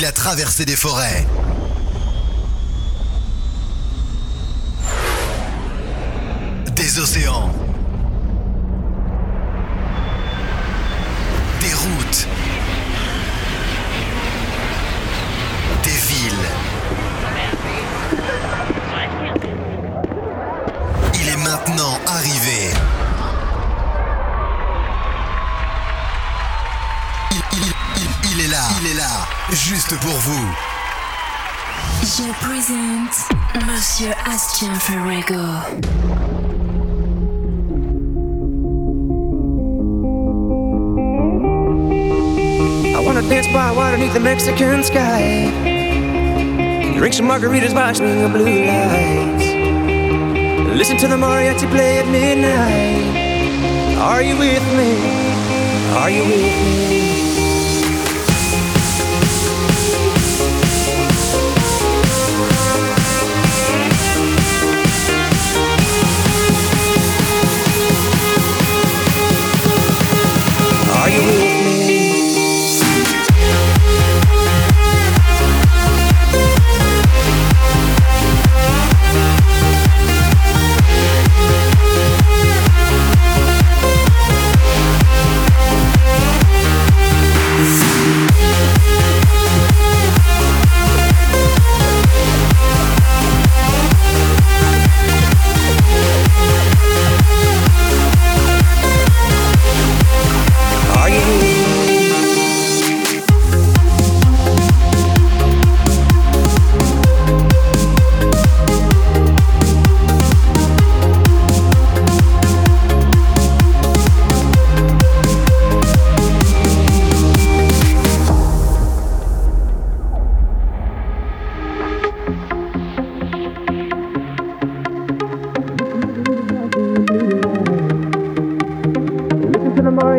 Il a traversé des forêts. Des océans. Des routes. Juste pour vous. Je présente Monsieur Astien Ferrego. I wanna dance by water beneath the Mexican sky. Drink some margaritas watching the blue lights. Listen to the mariachi play at midnight. Are you with me? Are you with me?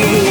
You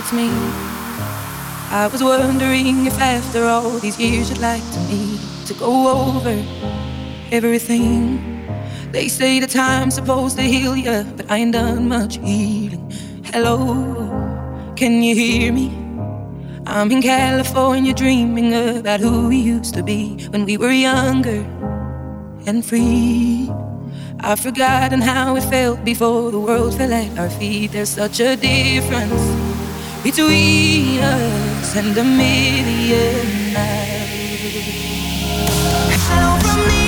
I was wondering if after all these years you'd like to me to go over everything. They say the time's supposed to heal you, but I ain't done much healing. Hello, can you hear me? I'm in California dreaming about who we used to be when we were younger and free. I've forgotten how it felt before the world fell at our feet. There's such a difference between us and a million miles. to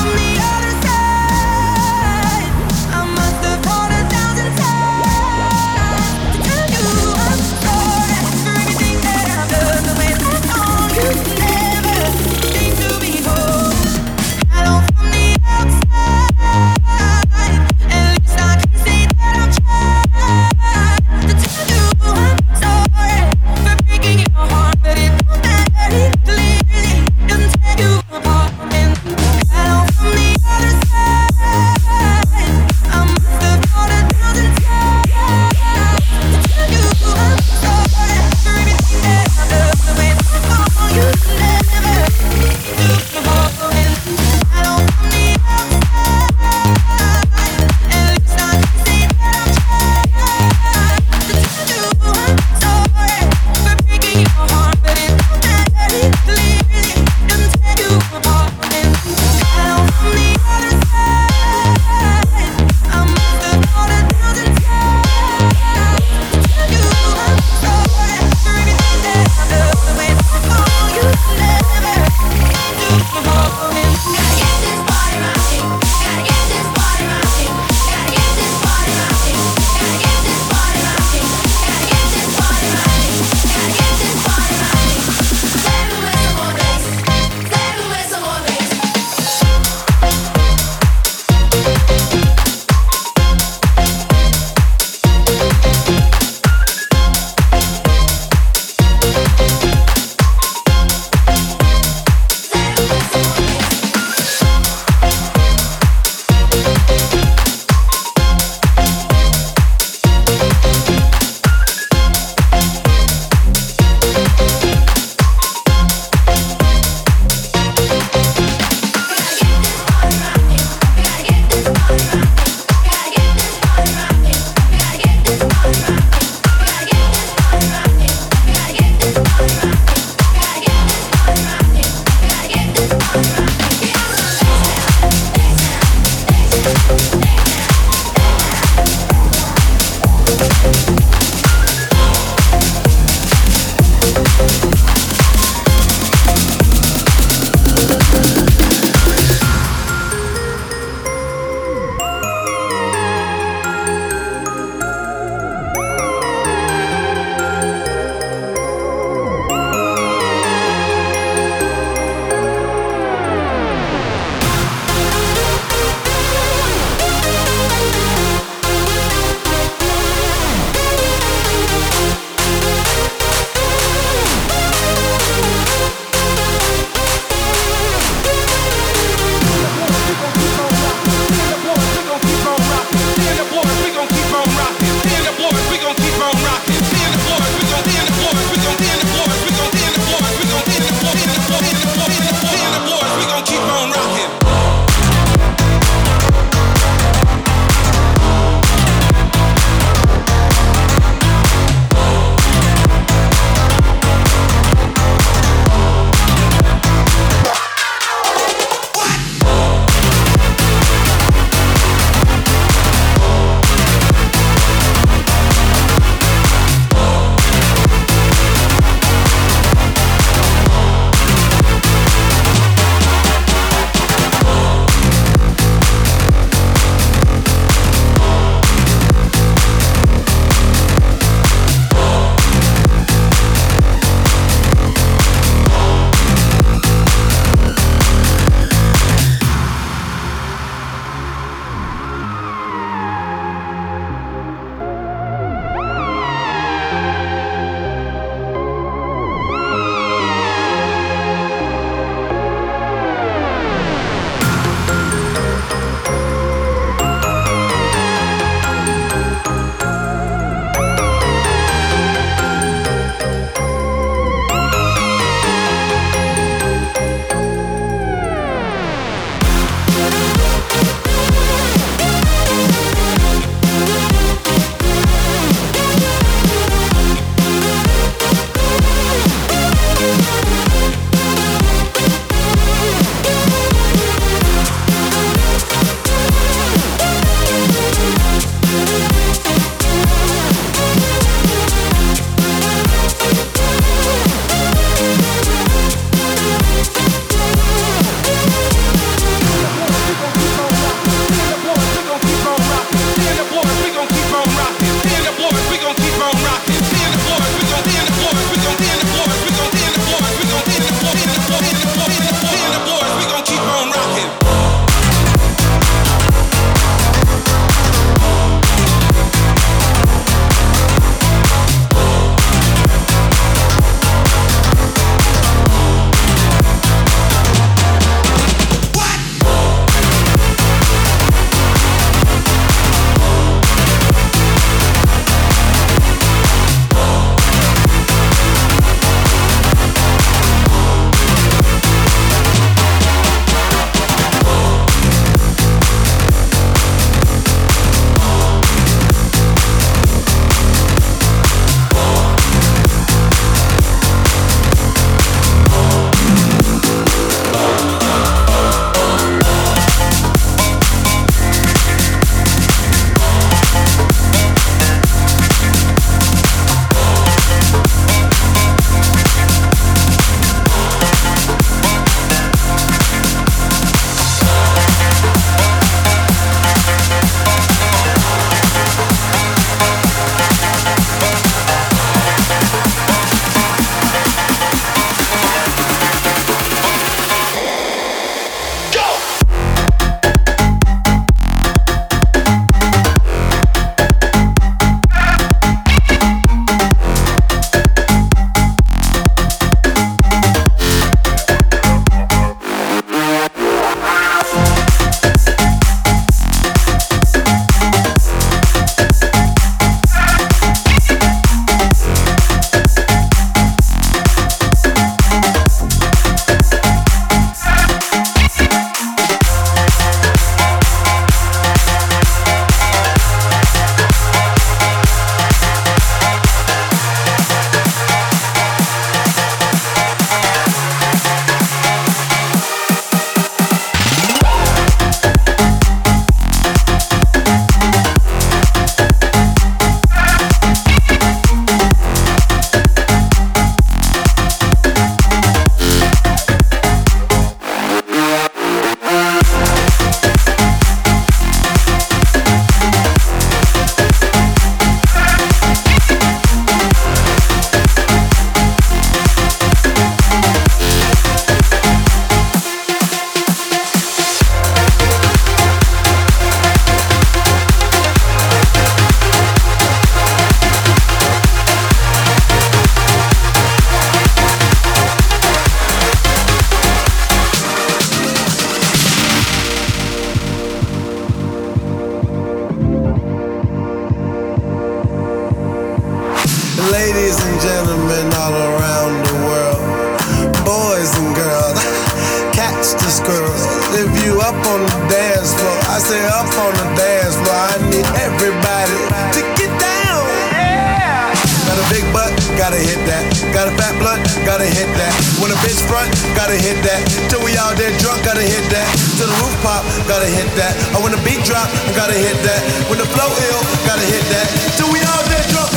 gotta hit that. When a bitch front, gotta hit that. Till we all dead drunk, gotta hit that. Till the roof pop, gotta hit that. I when the beat drop, gotta hit that. When the flow ill, gotta hit that. Till we all dead drunk.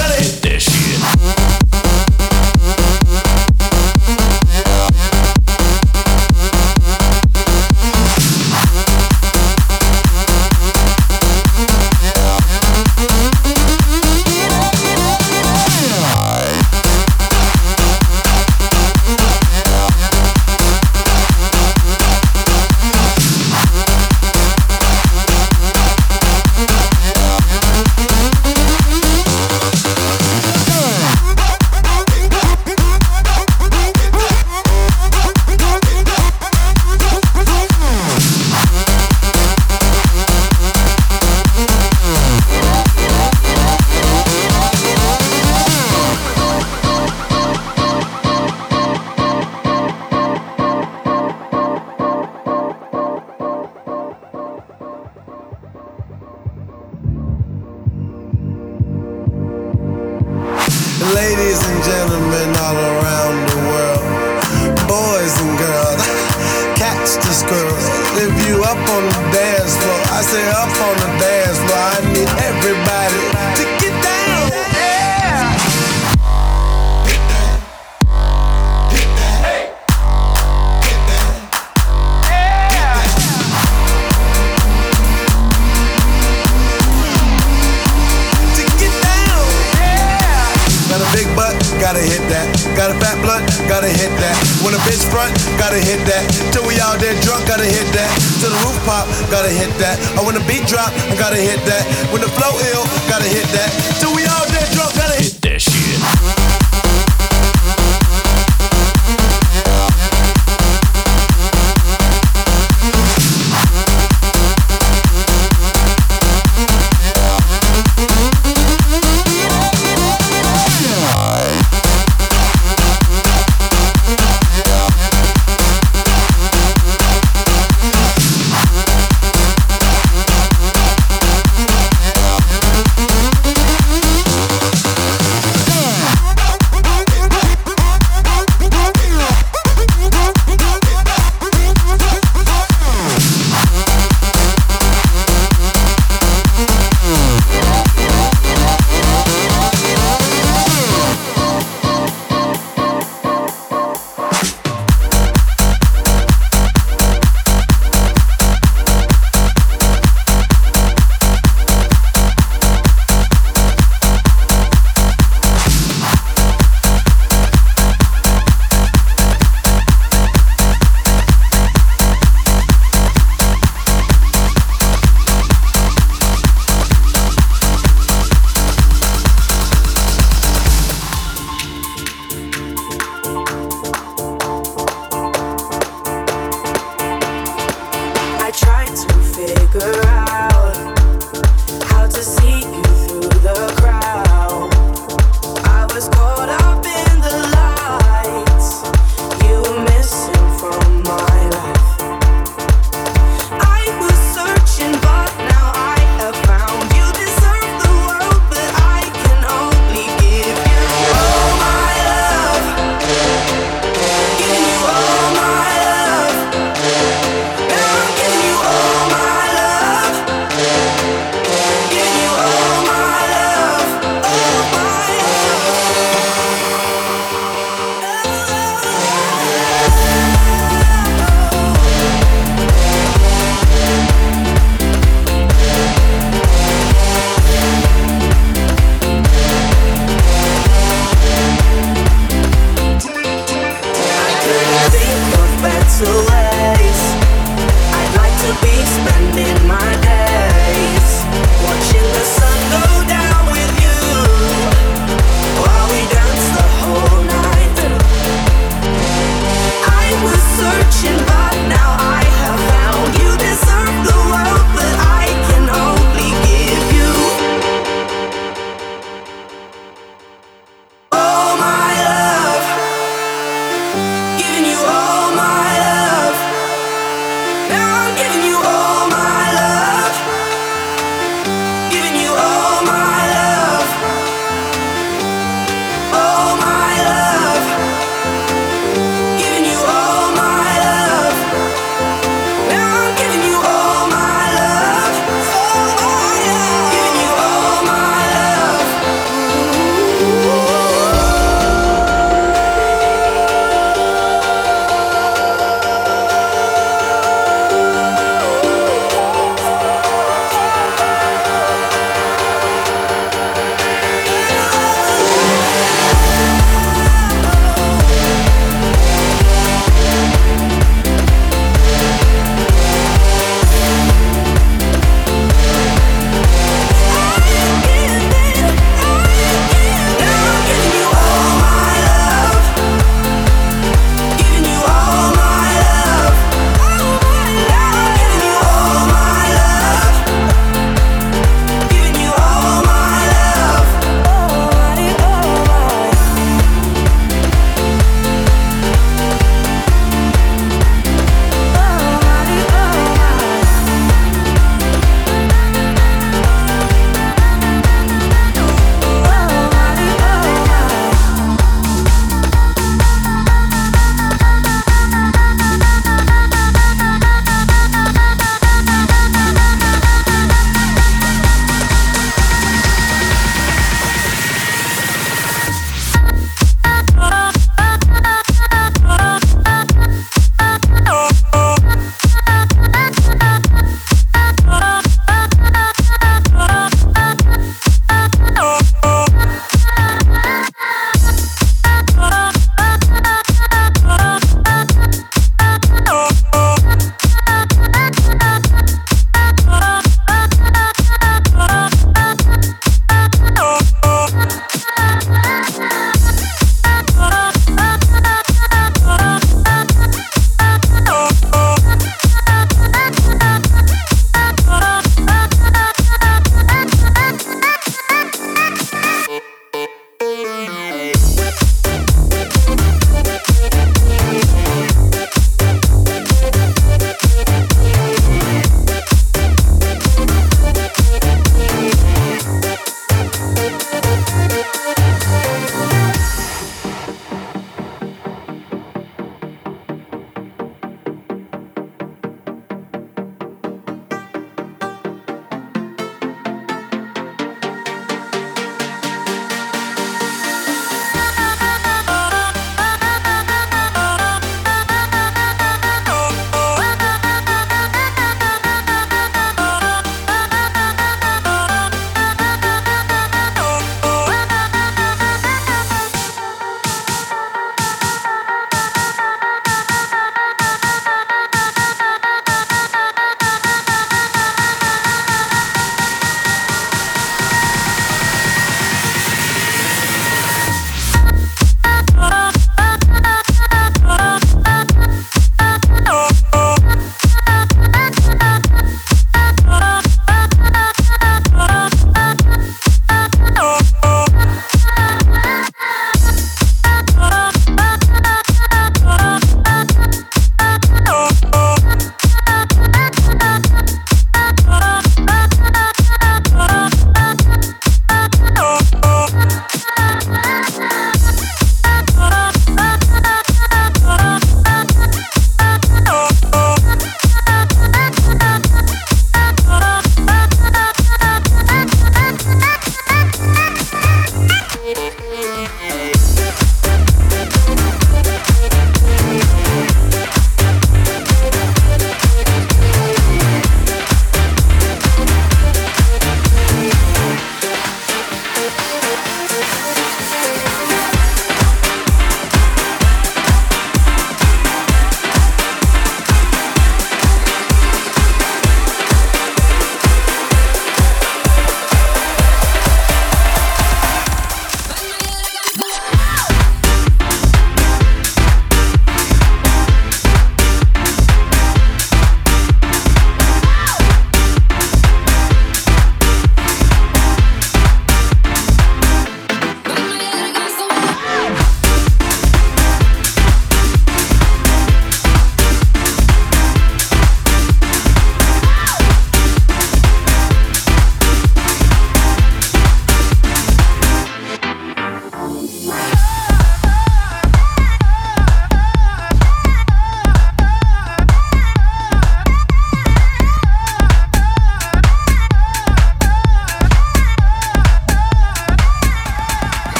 girl.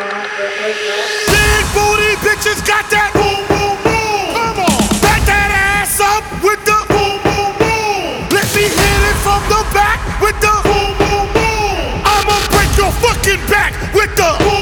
Big booty bitches got that boom, boom, boom. Come on. Back that ass up with the boom, boom, boom. Let me hit it from the back with the boom, boom, boom. I'ma break your fucking back with the boom.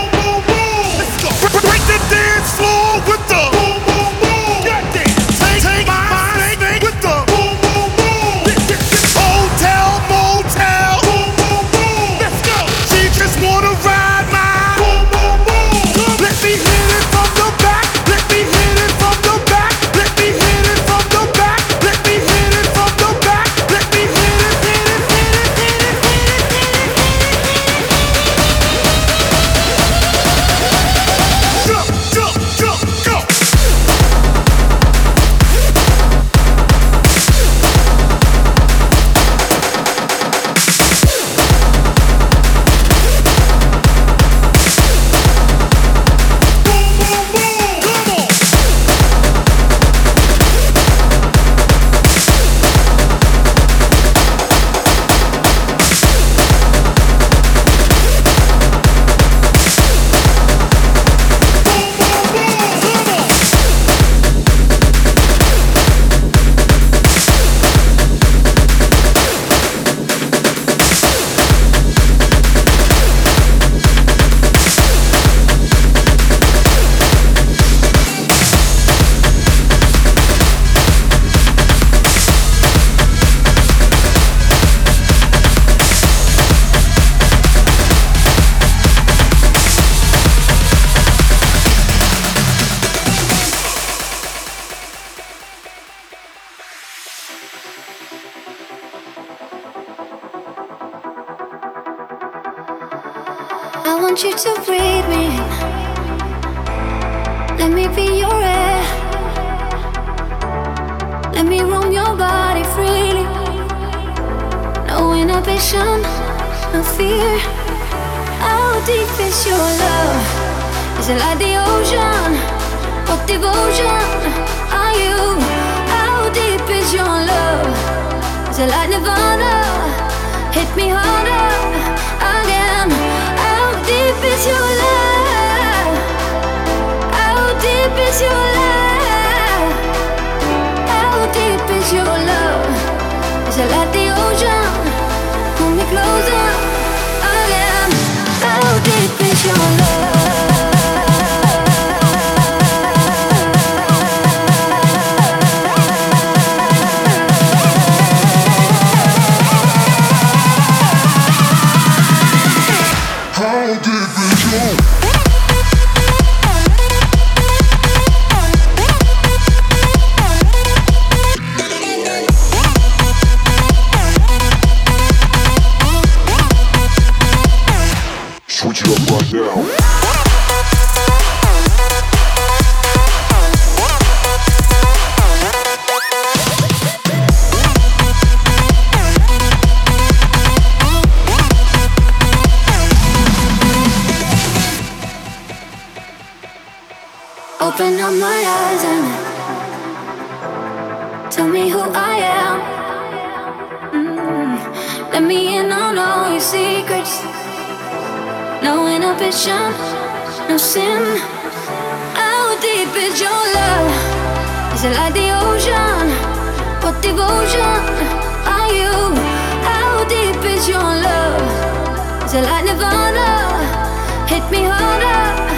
like the ocean. What devotion are you? How deep is your love? Is it? Hit me harder again. How deep is your love? How deep is your love? Open up my eyes and tell me who I am. Mm. Let me in on all your secrets. No inhibition, no sin. How deep is your love? Is it like the ocean? What devotion are you? How deep is your love? Is it like Nirvana? Hit me harder.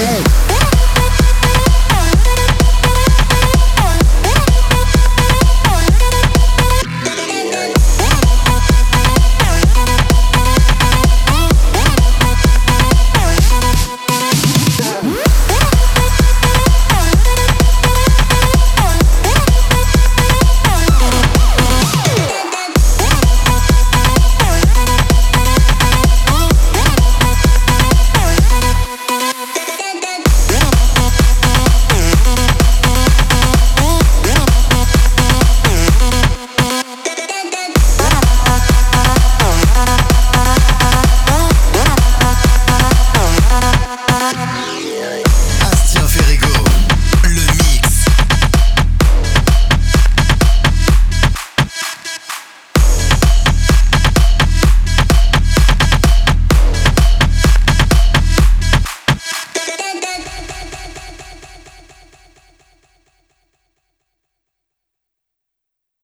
head.